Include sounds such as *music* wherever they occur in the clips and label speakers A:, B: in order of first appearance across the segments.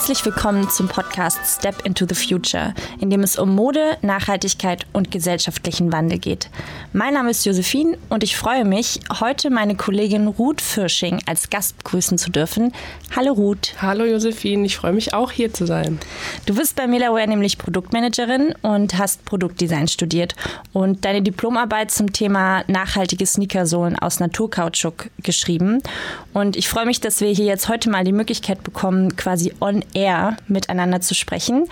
A: Herzlich willkommen zum Podcast Step into the Future, in dem es um Mode, Nachhaltigkeit und gesellschaftlichen Wandel geht. Mein Name ist Josephine und ich freue mich, heute meine Kollegin Ruth Fürsching als Gast begrüßen zu dürfen. Hallo Ruth.
B: Hallo Josephine, ich freue mich auch hier zu sein.
A: Du bist bei Melaware nämlich Produktmanagerin und hast Produktdesign studiert und deine Diplomarbeit zum Thema nachhaltige Sneakersohlen aus Naturkautschuk geschrieben. Und ich freue mich, dass wir hier jetzt heute mal die Möglichkeit bekommen, quasi on Air miteinander zu sprechen.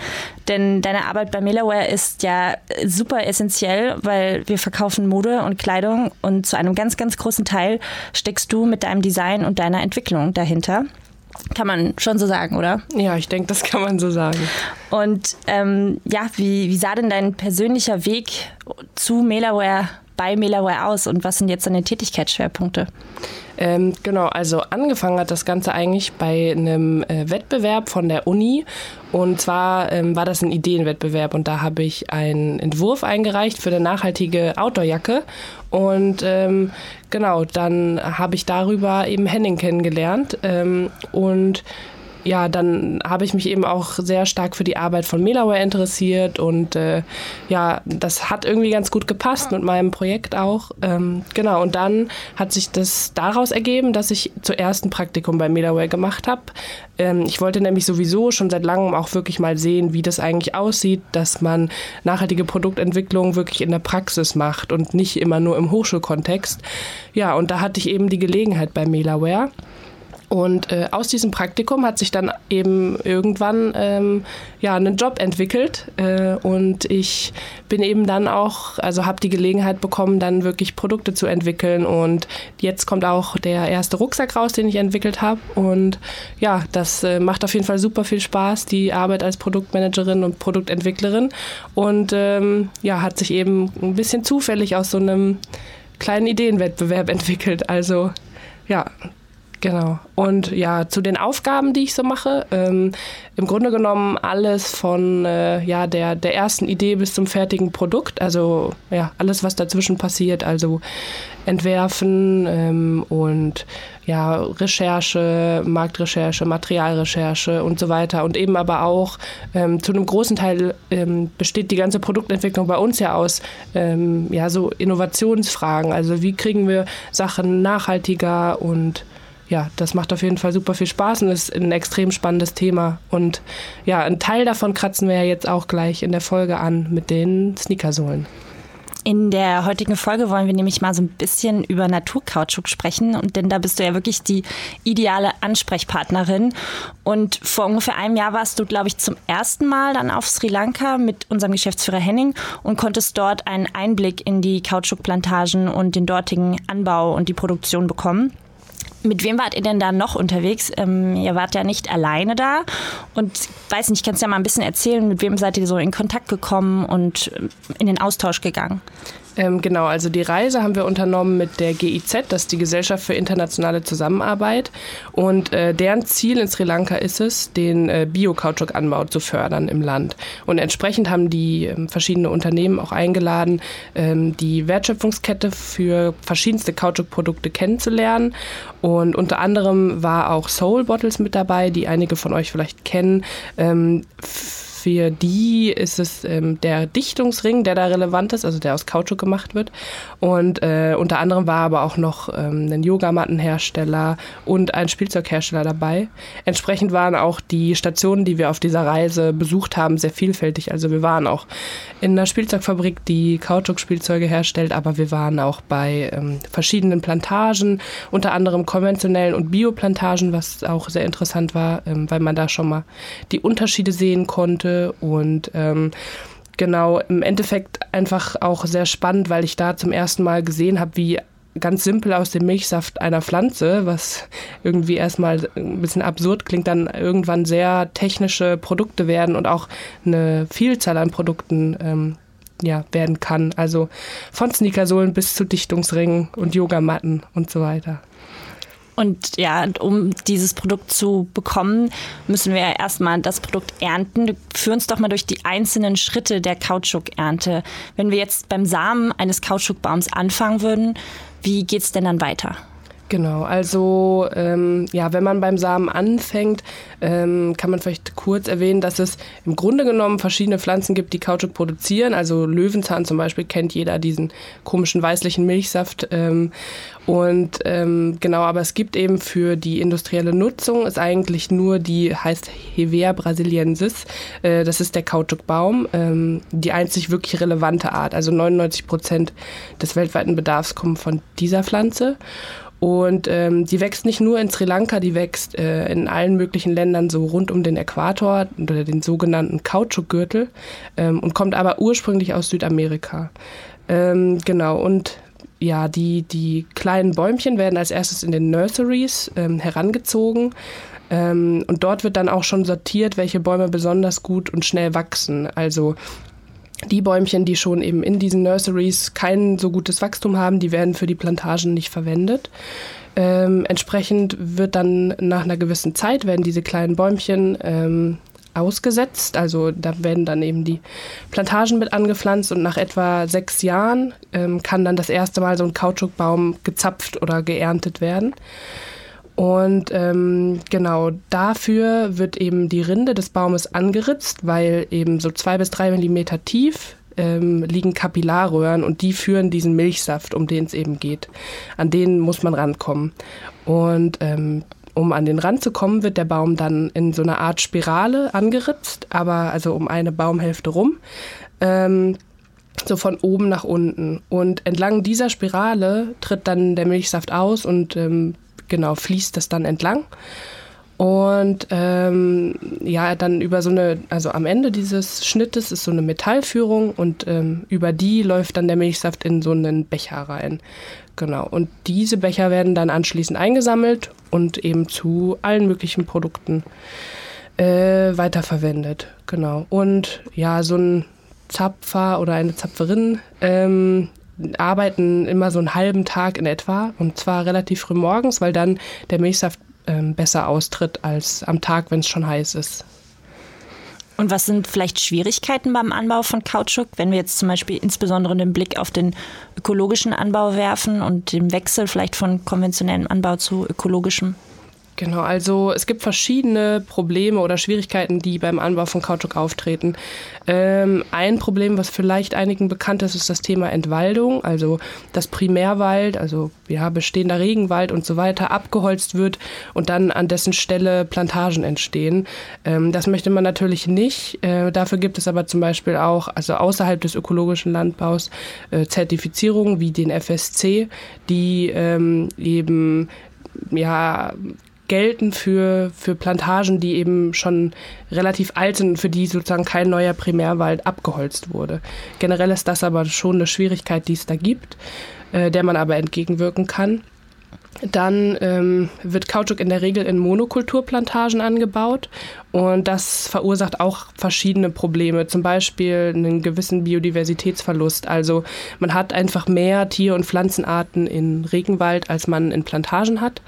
A: Denn deine Arbeit bei Melaware ist ja super essentiell, weil wir verkaufen Mode und Kleidung und zu einem ganz, ganz großen Teil steckst du mit deinem Design und deiner Entwicklung dahinter. Kann man schon so sagen, oder?
B: Ja, ich denke, das kann man so sagen.
A: Und ähm, ja, wie, wie sah denn dein persönlicher Weg zu Melaware bei Melaware aus und was sind jetzt deine Tätigkeitsschwerpunkte?
B: Ähm, genau, also angefangen hat das Ganze eigentlich bei einem äh, Wettbewerb von der Uni. Und zwar ähm, war das ein Ideenwettbewerb und da habe ich einen Entwurf eingereicht für eine nachhaltige Outdoorjacke. Und ähm, genau, dann habe ich darüber eben Henning kennengelernt. Ähm, und ja, dann habe ich mich eben auch sehr stark für die Arbeit von Melaware interessiert und äh, ja, das hat irgendwie ganz gut gepasst mit meinem Projekt auch. Ähm, genau, und dann hat sich das daraus ergeben, dass ich zuerst ein Praktikum bei Melaware gemacht habe. Ähm, ich wollte nämlich sowieso schon seit langem auch wirklich mal sehen, wie das eigentlich aussieht, dass man nachhaltige Produktentwicklung wirklich in der Praxis macht und nicht immer nur im Hochschulkontext. Ja, und da hatte ich eben die Gelegenheit bei Melaware. Und äh, aus diesem Praktikum hat sich dann eben irgendwann ähm, ja einen Job entwickelt. Äh, und ich bin eben dann auch, also habe die Gelegenheit bekommen, dann wirklich Produkte zu entwickeln. Und jetzt kommt auch der erste Rucksack raus, den ich entwickelt habe. Und ja, das äh, macht auf jeden Fall super viel Spaß, die Arbeit als Produktmanagerin und Produktentwicklerin. Und ähm, ja, hat sich eben ein bisschen zufällig aus so einem kleinen Ideenwettbewerb *laughs* entwickelt. Also ja, Genau. Und ja, zu den Aufgaben, die ich so mache, ähm, im Grunde genommen alles von äh, ja, der, der ersten Idee bis zum fertigen Produkt. Also ja, alles, was dazwischen passiert. Also entwerfen ähm, und ja, Recherche, Marktrecherche, Materialrecherche und so weiter. Und eben aber auch ähm, zu einem großen Teil ähm, besteht die ganze Produktentwicklung bei uns ja aus ähm, ja, so Innovationsfragen. Also wie kriegen wir Sachen nachhaltiger und ja, das macht auf jeden Fall super viel Spaß und ist ein extrem spannendes Thema. Und ja, ein Teil davon kratzen wir ja jetzt auch gleich in der Folge an mit den Sneakersohlen.
A: In der heutigen Folge wollen wir nämlich mal so ein bisschen über Naturkautschuk sprechen. Und denn da bist du ja wirklich die ideale Ansprechpartnerin. Und vor ungefähr einem Jahr warst du, glaube ich, zum ersten Mal dann auf Sri Lanka mit unserem Geschäftsführer Henning und konntest dort einen Einblick in die Kautschukplantagen und den dortigen Anbau und die Produktion bekommen. Mit wem wart ihr denn da noch unterwegs? Ähm, ihr wart ja nicht alleine da. Und weiß nicht, kannst du ja mal ein bisschen erzählen, mit wem seid ihr so in Kontakt gekommen und ähm, in den Austausch gegangen?
B: Ähm, genau, also die Reise haben wir unternommen mit der GIZ, das ist die Gesellschaft für internationale Zusammenarbeit. Und äh, deren Ziel in Sri Lanka ist es, den äh, Bio-Kautschukanbau zu fördern im Land. Und entsprechend haben die äh, verschiedene Unternehmen auch eingeladen, ähm, die Wertschöpfungskette für verschiedenste Kautschukprodukte kennenzulernen. Und unter anderem war auch Soul Bottles mit dabei, die einige von euch vielleicht kennen. Ähm, für die ist es ähm, der Dichtungsring, der da relevant ist, also der aus Kautschuk gemacht wird. Und äh, unter anderem war aber auch noch ähm, ein Yogamattenhersteller und ein Spielzeughersteller dabei. Entsprechend waren auch die Stationen, die wir auf dieser Reise besucht haben, sehr vielfältig. Also wir waren auch in einer Spielzeugfabrik, die Kautschuk-Spielzeuge herstellt, aber wir waren auch bei ähm, verschiedenen Plantagen, unter anderem konventionellen und Bioplantagen, was auch sehr interessant war, ähm, weil man da schon mal die Unterschiede sehen konnte konnte und ähm, genau im Endeffekt einfach auch sehr spannend, weil ich da zum ersten Mal gesehen habe, wie ganz simpel aus dem Milchsaft einer Pflanze, was irgendwie erstmal ein bisschen absurd klingt, dann irgendwann sehr technische Produkte werden und auch eine Vielzahl an Produkten ähm, ja, werden kann. Also von Sneakersohlen bis zu Dichtungsringen und Yogamatten und so weiter.
A: Und ja, um dieses Produkt zu bekommen, müssen wir ja erstmal das Produkt ernten. Führ uns doch mal durch die einzelnen Schritte der Kautschukernte. Wenn wir jetzt beim Samen eines Kautschukbaums anfangen würden, wie geht es denn dann weiter?
B: Genau, also ähm, ja, wenn man beim Samen anfängt, ähm, kann man vielleicht kurz erwähnen, dass es im Grunde genommen verschiedene Pflanzen gibt, die Kautschuk produzieren. Also Löwenzahn zum Beispiel kennt jeder diesen komischen weißlichen Milchsaft. Ähm, und ähm, genau, aber es gibt eben für die industrielle Nutzung ist eigentlich nur die heißt Hevea brasiliensis. Äh, das ist der Kautschukbaum, ähm, die einzig wirklich relevante Art. Also 99 Prozent des weltweiten Bedarfs kommen von dieser Pflanze. Und ähm, die wächst nicht nur in Sri Lanka, die wächst äh, in allen möglichen Ländern so rund um den Äquator oder den sogenannten Kautschukgürtel ähm, und kommt aber ursprünglich aus Südamerika. Ähm, genau, und ja, die, die kleinen Bäumchen werden als erstes in den Nurseries ähm, herangezogen. Ähm, und dort wird dann auch schon sortiert, welche Bäume besonders gut und schnell wachsen. Also die Bäumchen, die schon eben in diesen Nurseries kein so gutes Wachstum haben, die werden für die Plantagen nicht verwendet. Ähm, entsprechend wird dann nach einer gewissen Zeit werden diese kleinen Bäumchen ähm, ausgesetzt. Also da werden dann eben die Plantagen mit angepflanzt und nach etwa sechs Jahren ähm, kann dann das erste Mal so ein Kautschukbaum gezapft oder geerntet werden. Und ähm, genau dafür wird eben die Rinde des Baumes angeritzt, weil eben so zwei bis drei Millimeter tief ähm, liegen Kapillarröhren und die führen diesen Milchsaft, um den es eben geht. An den muss man rankommen. Und ähm, um an den Rand zu kommen, wird der Baum dann in so einer Art Spirale angeritzt, aber also um eine Baumhälfte rum. Ähm, so von oben nach unten. Und entlang dieser Spirale tritt dann der Milchsaft aus und ähm, genau, fließt das dann entlang. Und ähm, ja, dann über so eine, also am Ende dieses Schnittes ist so eine Metallführung und ähm, über die läuft dann der Milchsaft in so einen Becher rein. Genau. Und diese Becher werden dann anschließend eingesammelt und eben zu allen möglichen Produkten äh, weiterverwendet. Genau. Und ja, so ein Zapfer oder eine Zapferin ähm, arbeiten immer so einen halben Tag in etwa und zwar relativ früh morgens, weil dann der Milchsaft ähm, besser austritt als am Tag, wenn es schon heiß ist.
A: Und was sind vielleicht Schwierigkeiten beim Anbau von Kautschuk, wenn wir jetzt zum Beispiel insbesondere den Blick auf den ökologischen Anbau werfen und den Wechsel vielleicht von konventionellem Anbau zu ökologischem?
B: Genau, also es gibt verschiedene Probleme oder Schwierigkeiten, die beim Anbau von Kautschuk auftreten. Ähm, ein Problem, was vielleicht einigen bekannt ist, ist das Thema Entwaldung, also dass Primärwald, also ja, bestehender Regenwald und so weiter, abgeholzt wird und dann an dessen Stelle Plantagen entstehen. Ähm, das möchte man natürlich nicht. Äh, dafür gibt es aber zum Beispiel auch, also außerhalb des ökologischen Landbaus, äh, Zertifizierungen wie den FSC, die ähm, eben ja, gelten für, für Plantagen, die eben schon relativ alt sind für die sozusagen kein neuer Primärwald abgeholzt wurde. Generell ist das aber schon eine Schwierigkeit, die es da gibt, äh, der man aber entgegenwirken kann. Dann ähm, wird Kautschuk in der Regel in Monokulturplantagen angebaut und das verursacht auch verschiedene Probleme, zum Beispiel einen gewissen Biodiversitätsverlust. Also man hat einfach mehr Tier- und Pflanzenarten in Regenwald, als man in Plantagen hat.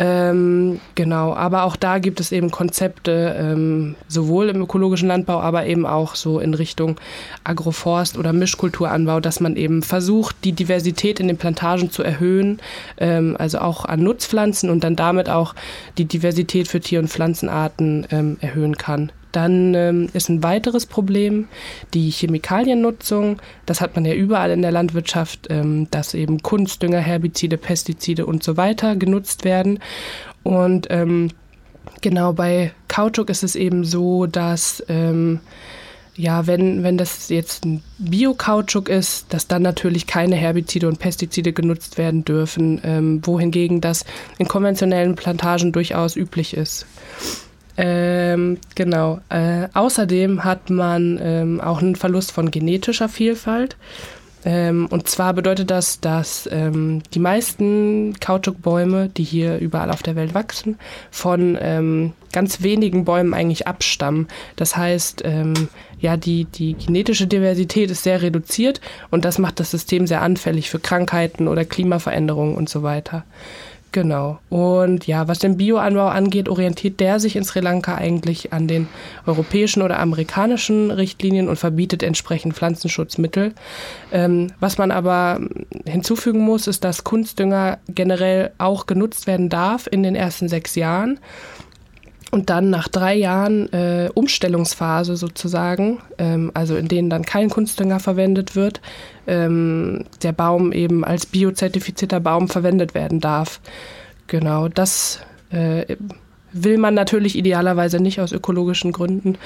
B: Ähm, genau, aber auch da gibt es eben Konzepte, ähm, sowohl im ökologischen Landbau, aber eben auch so in Richtung Agroforst oder Mischkulturanbau, dass man eben versucht, die Diversität in den Plantagen zu erhöhen, ähm, also auch an Nutzpflanzen und dann damit auch die Diversität für Tier- und Pflanzenarten ähm, erhöhen kann. Dann ähm, ist ein weiteres Problem die Chemikaliennutzung. Das hat man ja überall in der Landwirtschaft, ähm, dass eben Kunstdünger, Herbizide, Pestizide und so weiter genutzt werden. Und ähm, genau bei Kautschuk ist es eben so, dass ähm, ja, wenn, wenn das jetzt ein Bio-Kautschuk ist, dass dann natürlich keine Herbizide und Pestizide genutzt werden dürfen, ähm, wohingegen das in konventionellen Plantagen durchaus üblich ist. Ähm, genau. Äh, außerdem hat man ähm, auch einen Verlust von genetischer Vielfalt. Ähm, und zwar bedeutet das, dass ähm, die meisten Kautschukbäume, die hier überall auf der Welt wachsen, von ähm, ganz wenigen Bäumen eigentlich abstammen. Das heißt, ähm, ja, die, die genetische Diversität ist sehr reduziert und das macht das System sehr anfällig für Krankheiten oder Klimaveränderungen und so weiter. Genau. Und ja, was den Bioanbau angeht, orientiert der sich in Sri Lanka eigentlich an den europäischen oder amerikanischen Richtlinien und verbietet entsprechend Pflanzenschutzmittel. Ähm, was man aber hinzufügen muss, ist, dass Kunstdünger generell auch genutzt werden darf in den ersten sechs Jahren. Und dann nach drei Jahren äh, Umstellungsphase sozusagen, ähm, also in denen dann kein Kunstdünger verwendet wird, ähm, der Baum eben als biozertifizierter Baum verwendet werden darf. Genau, das äh, will man natürlich idealerweise nicht aus ökologischen Gründen,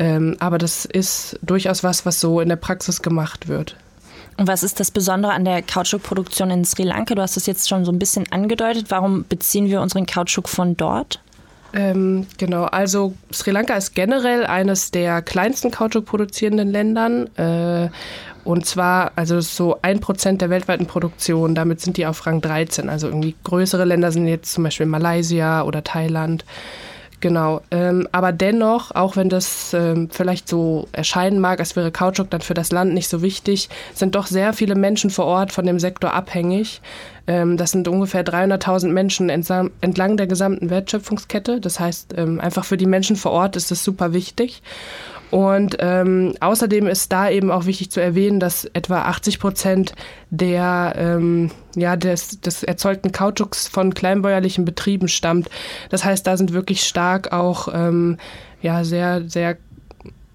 B: ähm, aber das ist durchaus was, was so in der Praxis gemacht wird.
A: Und was ist das Besondere an der Kautschukproduktion in Sri Lanka? Du hast es jetzt schon so ein bisschen angedeutet. Warum beziehen wir unseren Kautschuk von dort?
B: Ähm, genau, also Sri Lanka ist generell eines der kleinsten Kautschuk produzierenden Ländern. Äh, und zwar, also so ein Prozent der weltweiten Produktion, damit sind die auf Rang 13. Also irgendwie größere Länder sind jetzt zum Beispiel Malaysia oder Thailand. Genau, ähm, aber dennoch, auch wenn das ähm, vielleicht so erscheinen mag, als wäre Kautschuk dann für das Land nicht so wichtig, sind doch sehr viele Menschen vor Ort von dem Sektor abhängig. Ähm, das sind ungefähr 300.000 Menschen entlang der gesamten Wertschöpfungskette. Das heißt, ähm, einfach für die Menschen vor Ort ist das super wichtig. Und ähm, außerdem ist da eben auch wichtig zu erwähnen, dass etwa 80 Prozent der, ähm, ja, des, des erzeugten Kautschuks von kleinbäuerlichen Betrieben stammt. Das heißt, da sind wirklich stark auch ähm, ja, sehr, sehr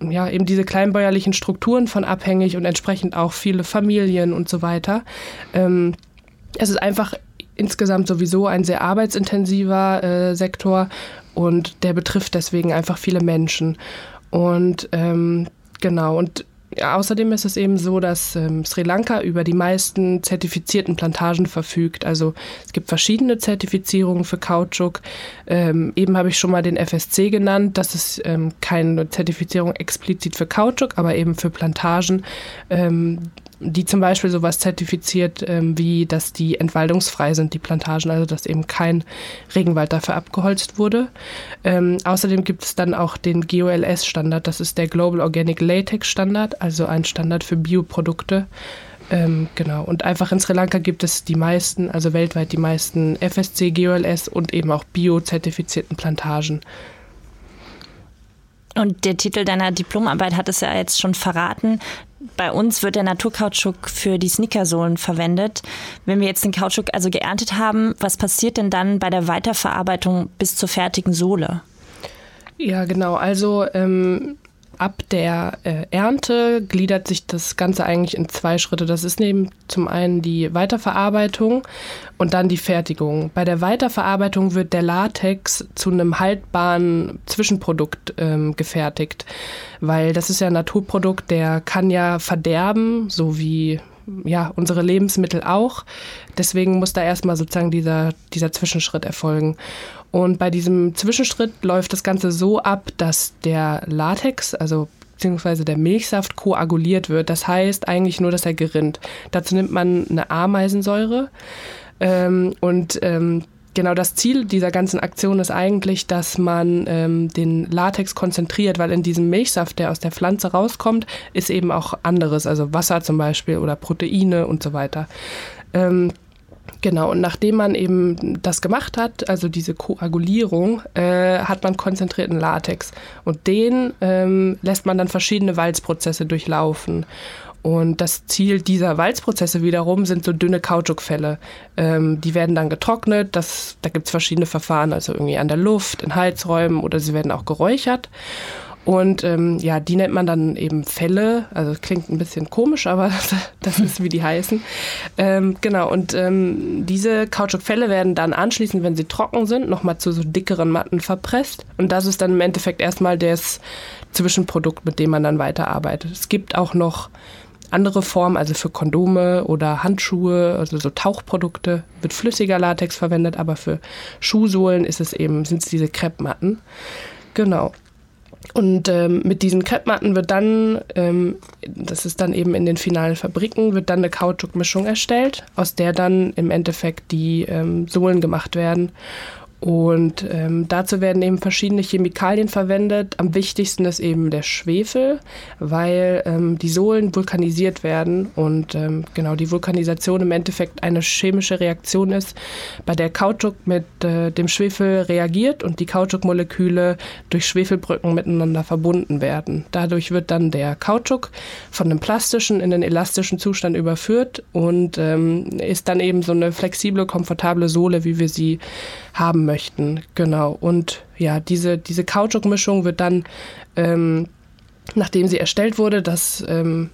B: ja, eben diese kleinbäuerlichen Strukturen von abhängig und entsprechend auch viele Familien und so weiter. Ähm, es ist einfach insgesamt sowieso ein sehr arbeitsintensiver äh, Sektor und der betrifft deswegen einfach viele Menschen. Und ähm, genau, und außerdem ist es eben so, dass ähm, Sri Lanka über die meisten zertifizierten Plantagen verfügt. Also es gibt verschiedene Zertifizierungen für Kautschuk. Ähm, eben habe ich schon mal den FSC genannt. Das ist ähm, keine Zertifizierung explizit für Kautschuk, aber eben für Plantagen, ähm, die zum Beispiel sowas zertifiziert, ähm, wie dass die entwaldungsfrei sind, die Plantagen, also dass eben kein Regenwald dafür abgeholzt wurde. Ähm, außerdem gibt es dann auch den GOLS-Standard, das ist der Global Organic Latex Standard, also ein Standard für Bioprodukte. Ähm, genau, und einfach in Sri Lanka gibt es die meisten, also weltweit die meisten FSC, GOLS und eben auch bio-zertifizierten Plantagen.
A: Und der Titel deiner Diplomarbeit hat es ja jetzt schon verraten. Bei uns wird der Naturkautschuk für die Sneakersohlen verwendet. Wenn wir jetzt den Kautschuk also geerntet haben, was passiert denn dann bei der Weiterverarbeitung bis zur fertigen Sohle?
B: Ja, genau. Also ähm, ab der äh, Ernte gliedert sich das Ganze eigentlich in zwei Schritte. Das ist neben zum einen die Weiterverarbeitung und dann die Fertigung. Bei der Weiterverarbeitung wird der Latex zu einem haltbaren Zwischenprodukt ähm, gefertigt, weil das ist ja ein Naturprodukt, der kann ja verderben, so wie ja, unsere Lebensmittel auch. Deswegen muss da erstmal sozusagen dieser, dieser Zwischenschritt erfolgen. Und bei diesem Zwischenschritt läuft das Ganze so ab, dass der Latex, also beziehungsweise der Milchsaft koaguliert wird. Das heißt eigentlich nur, dass er gerinnt. Dazu nimmt man eine Ameisensäure ähm, und ähm, genau das Ziel dieser ganzen Aktion ist eigentlich, dass man ähm, den Latex konzentriert, weil in diesem Milchsaft, der aus der Pflanze rauskommt, ist eben auch anderes, also Wasser zum Beispiel oder Proteine und so weiter. Ähm, Genau, und nachdem man eben das gemacht hat, also diese Koagulierung, äh, hat man konzentrierten Latex. Und den ähm, lässt man dann verschiedene Walzprozesse durchlaufen. Und das Ziel dieser Walzprozesse wiederum sind so dünne Kautschukfälle. Ähm, die werden dann getrocknet. Das, da gibt es verschiedene Verfahren, also irgendwie an der Luft, in Heizräumen oder sie werden auch geräuchert. Und ähm, ja, die nennt man dann eben Fälle. Also klingt ein bisschen komisch, aber *laughs* das ist, wie die heißen. Ähm, genau, und ähm, diese Kautschukfälle werden dann anschließend, wenn sie trocken sind, nochmal zu so dickeren Matten verpresst. Und das ist dann im Endeffekt erstmal das Zwischenprodukt, mit dem man dann weiterarbeitet. Es gibt auch noch andere Formen, also für Kondome oder Handschuhe, also so Tauchprodukte, wird flüssiger Latex verwendet, aber für Schuhsohlen ist es eben, sind es diese Kreppmatten. Genau. Und ähm, mit diesen Kreppmatten wird dann, ähm, das ist dann eben in den finalen Fabriken, wird dann eine Kautschukmischung erstellt, aus der dann im Endeffekt die ähm, Sohlen gemacht werden. Und ähm, dazu werden eben verschiedene Chemikalien verwendet. Am wichtigsten ist eben der Schwefel, weil ähm, die Sohlen vulkanisiert werden und ähm, genau die Vulkanisation im Endeffekt eine chemische Reaktion ist, bei der Kautschuk mit äh, dem Schwefel reagiert und die Kautschukmoleküle durch Schwefelbrücken miteinander verbunden werden. Dadurch wird dann der Kautschuk von dem plastischen in den elastischen Zustand überführt und ähm, ist dann eben so eine flexible, komfortable Sohle, wie wir sie haben möchten. Genau. Und ja, diese, diese Kautschukmischung wird dann, ähm, nachdem sie erstellt wurde, das ähm,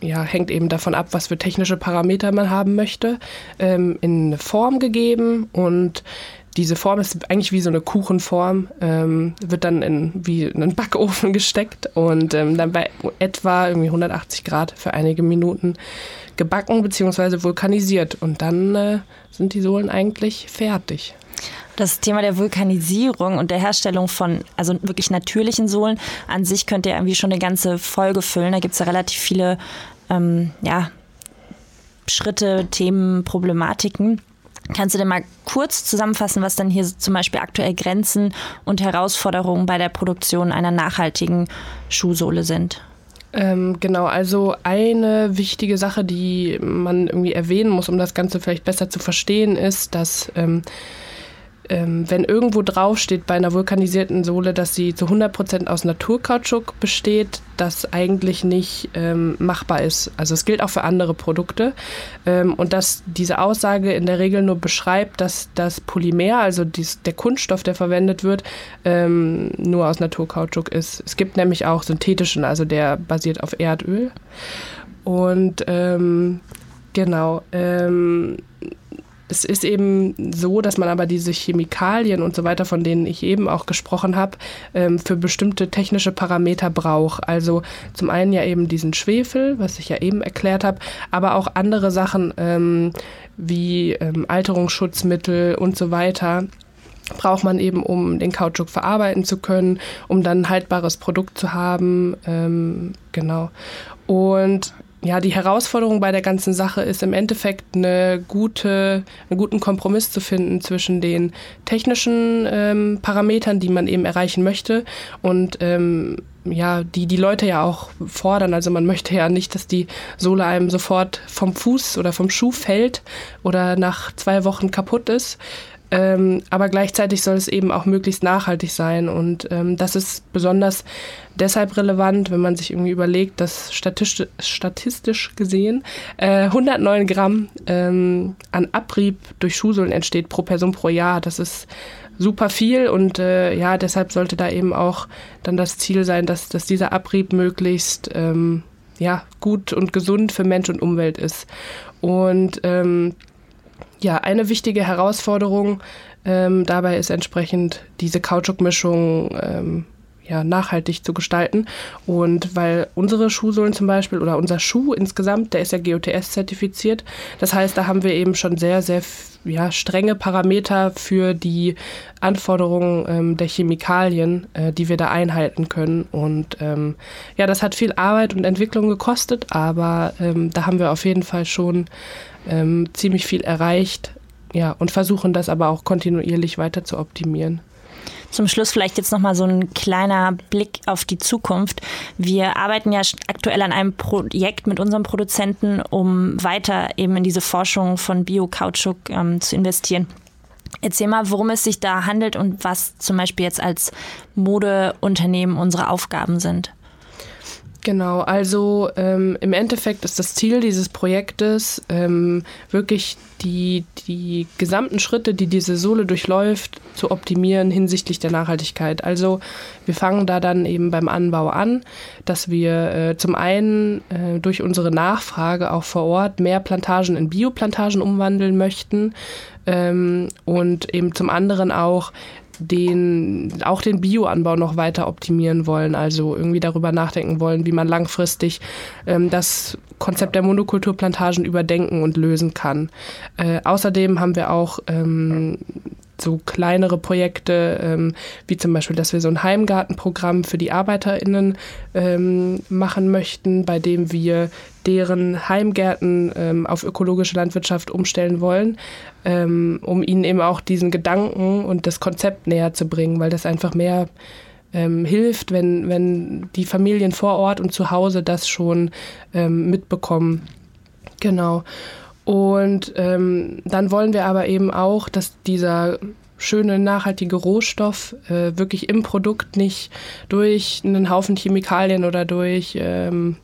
B: ja, hängt eben davon ab, was für technische Parameter man haben möchte, ähm, in eine Form gegeben und diese Form ist eigentlich wie so eine Kuchenform, ähm, wird dann in wie in einen Backofen *laughs* gesteckt und ähm, dann bei etwa irgendwie 180 Grad für einige Minuten gebacken bzw. vulkanisiert und dann äh, sind die Sohlen eigentlich fertig.
A: Das Thema der Vulkanisierung und der Herstellung von also wirklich natürlichen Sohlen an sich könnte ja irgendwie schon eine ganze Folge füllen. Da gibt es ja relativ viele ähm, ja, Schritte, Themen, Problematiken. Kannst du denn mal kurz zusammenfassen, was dann hier zum Beispiel aktuell Grenzen und Herausforderungen bei der Produktion einer nachhaltigen Schuhsohle sind?
B: Ähm, genau, also eine wichtige Sache, die man irgendwie erwähnen muss, um das Ganze vielleicht besser zu verstehen, ist, dass ähm, ähm, wenn irgendwo draufsteht bei einer vulkanisierten Sohle, dass sie zu 100% aus Naturkautschuk besteht, das eigentlich nicht ähm, machbar ist. Also es gilt auch für andere Produkte. Ähm, und dass diese Aussage in der Regel nur beschreibt, dass das Polymer, also dies, der Kunststoff, der verwendet wird, ähm, nur aus Naturkautschuk ist. Es gibt nämlich auch synthetischen, also der basiert auf Erdöl. Und ähm, genau, ähm, es ist eben so, dass man aber diese Chemikalien und so weiter, von denen ich eben auch gesprochen habe, ähm, für bestimmte technische Parameter braucht. Also zum einen ja eben diesen Schwefel, was ich ja eben erklärt habe, aber auch andere Sachen ähm, wie ähm, Alterungsschutzmittel und so weiter braucht man eben, um den Kautschuk verarbeiten zu können, um dann ein haltbares Produkt zu haben. Ähm, genau. Und ja, die Herausforderung bei der ganzen Sache ist im Endeffekt eine gute, einen guten Kompromiss zu finden zwischen den technischen ähm, Parametern, die man eben erreichen möchte und ähm, ja, die die Leute ja auch fordern. Also man möchte ja nicht, dass die Sohle einem sofort vom Fuß oder vom Schuh fällt oder nach zwei Wochen kaputt ist. Ähm, aber gleichzeitig soll es eben auch möglichst nachhaltig sein. Und ähm, das ist besonders deshalb relevant, wenn man sich irgendwie überlegt, dass statistisch, statistisch gesehen äh, 109 Gramm ähm, an Abrieb durch Schuhsohlen entsteht pro Person pro Jahr. Das ist super viel und äh, ja, deshalb sollte da eben auch dann das Ziel sein, dass, dass dieser Abrieb möglichst ähm, ja, gut und gesund für Mensch und Umwelt ist. Und ähm, ja, eine wichtige Herausforderung ähm, dabei ist entsprechend diese Kautschukmischung ähm, ja, nachhaltig zu gestalten. Und weil unsere Schuhsohlen zum Beispiel oder unser Schuh insgesamt, der ist ja GOTS-zertifiziert. Das heißt, da haben wir eben schon sehr, sehr ja, strenge Parameter für die Anforderungen ähm, der Chemikalien, äh, die wir da einhalten können. Und ähm, ja, das hat viel Arbeit und Entwicklung gekostet, aber ähm, da haben wir auf jeden Fall schon ähm, ziemlich viel erreicht. Ja, und versuchen das aber auch kontinuierlich weiter zu optimieren.
A: Zum Schluss vielleicht jetzt nochmal so ein kleiner Blick auf die Zukunft. Wir arbeiten ja aktuell an einem Projekt mit unserem Produzenten, um weiter eben in diese Forschung von Bio-Kautschuk ähm, zu investieren. Erzähl mal, worum es sich da handelt und was zum Beispiel jetzt als Modeunternehmen unsere Aufgaben sind.
B: Genau, also ähm, im Endeffekt ist das Ziel dieses Projektes ähm, wirklich die, die gesamten Schritte, die diese Sohle durchläuft, zu optimieren hinsichtlich der Nachhaltigkeit. Also wir fangen da dann eben beim Anbau an, dass wir äh, zum einen äh, durch unsere Nachfrage auch vor Ort mehr Plantagen in Bioplantagen umwandeln möchten ähm, und eben zum anderen auch den, auch den Bioanbau noch weiter optimieren wollen, also irgendwie darüber nachdenken wollen, wie man langfristig ähm, das Konzept der Monokulturplantagen überdenken und lösen kann. Äh, außerdem haben wir auch ähm, so kleinere Projekte, ähm, wie zum Beispiel, dass wir so ein Heimgartenprogramm für die ArbeiterInnen ähm, machen möchten, bei dem wir deren Heimgärten ähm, auf ökologische Landwirtschaft umstellen wollen, ähm, um ihnen eben auch diesen Gedanken und das Konzept näher zu bringen, weil das einfach mehr ähm, hilft, wenn, wenn die Familien vor Ort und zu Hause das schon ähm, mitbekommen. Genau. Und ähm, dann wollen wir aber eben auch, dass dieser schöne, nachhaltige Rohstoff äh, wirklich im Produkt nicht durch einen Haufen Chemikalien oder durch ähm,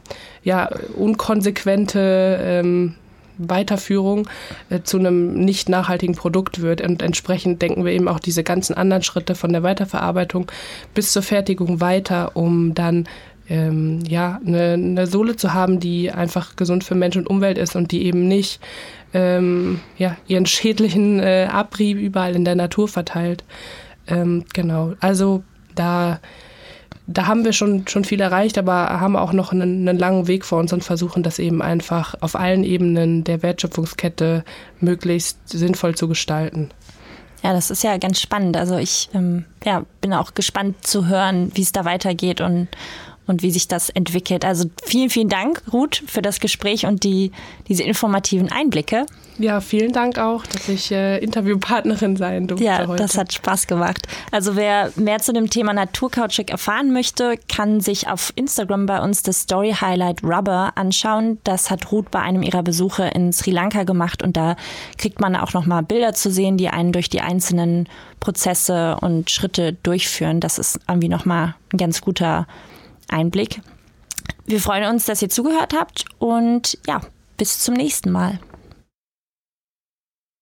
B: ja, unkonsequente ähm, Weiterführung äh, zu einem nicht nachhaltigen Produkt wird. Und entsprechend denken wir eben auch diese ganzen anderen Schritte von der Weiterverarbeitung bis zur Fertigung weiter, um dann ähm, ja, eine, eine Sohle zu haben, die einfach gesund für Mensch und Umwelt ist und die eben nicht ähm, ja, ihren schädlichen äh, Abrieb überall in der Natur verteilt. Ähm, genau, also da, da haben wir schon, schon viel erreicht, aber haben auch noch einen, einen langen Weg vor uns und versuchen das eben einfach auf allen Ebenen der Wertschöpfungskette möglichst sinnvoll zu gestalten.
A: Ja, das ist ja ganz spannend. Also ich ähm, ja, bin auch gespannt zu hören, wie es da weitergeht und, und wie sich das entwickelt. Also vielen, vielen Dank, Ruth, für das Gespräch und die, diese informativen Einblicke.
B: Ja, vielen Dank auch, dass ich äh, Interviewpartnerin sein durfte.
A: Ja,
B: heute.
A: das hat Spaß gemacht. Also wer mehr zu dem Thema Naturkautschuk erfahren möchte, kann sich auf Instagram bei uns das Story Highlight Rubber anschauen. Das hat Ruth bei einem ihrer Besuche in Sri Lanka gemacht und da kriegt man auch nochmal Bilder zu sehen, die einen durch die einzelnen Prozesse und Schritte durchführen. Das ist irgendwie nochmal ein ganz guter Einblick. Wir freuen uns, dass ihr zugehört habt und ja, bis zum nächsten Mal.